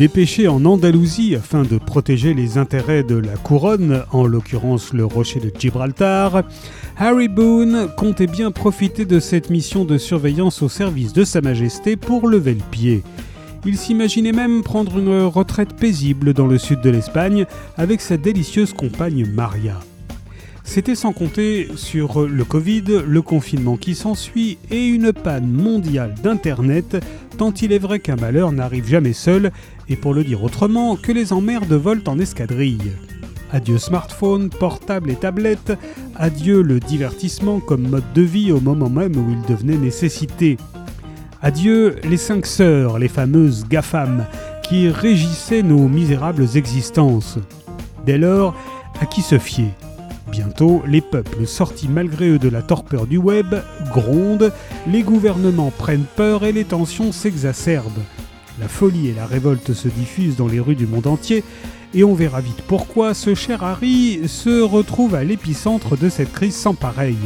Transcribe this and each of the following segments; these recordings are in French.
Dépêché en Andalousie afin de protéger les intérêts de la couronne, en l'occurrence le rocher de Gibraltar, Harry Boone comptait bien profiter de cette mission de surveillance au service de Sa Majesté pour lever le pied. Il s'imaginait même prendre une retraite paisible dans le sud de l'Espagne avec sa délicieuse compagne Maria. C'était sans compter sur le Covid, le confinement qui s'ensuit et une panne mondiale d'Internet, tant il est vrai qu'un malheur n'arrive jamais seul, et pour le dire autrement, que les emmerdes volent en escadrille. Adieu smartphone, portable et tablette, adieu le divertissement comme mode de vie au moment même où il devenait nécessité. Adieu les cinq sœurs, les fameuses GAFAM, qui régissaient nos misérables existences. Dès lors, à qui se fier? Bientôt, les peuples sortis malgré eux de la torpeur du web grondent, les gouvernements prennent peur et les tensions s'exacerbent. La folie et la révolte se diffusent dans les rues du monde entier, et on verra vite pourquoi ce cher Harry se retrouve à l'épicentre de cette crise sans pareille.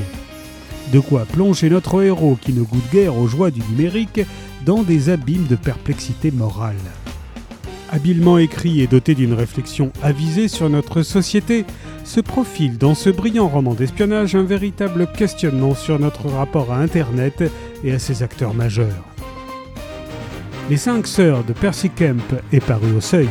De quoi plonger notre héros qui ne goûte guère aux joies du numérique dans des abîmes de perplexité morale. Habilement écrit et doté d'une réflexion avisée sur notre société, se profile dans ce brillant roman d'espionnage un véritable questionnement sur notre rapport à Internet et à ses acteurs majeurs. Les cinq sœurs de Percy Kemp est paru au seuil.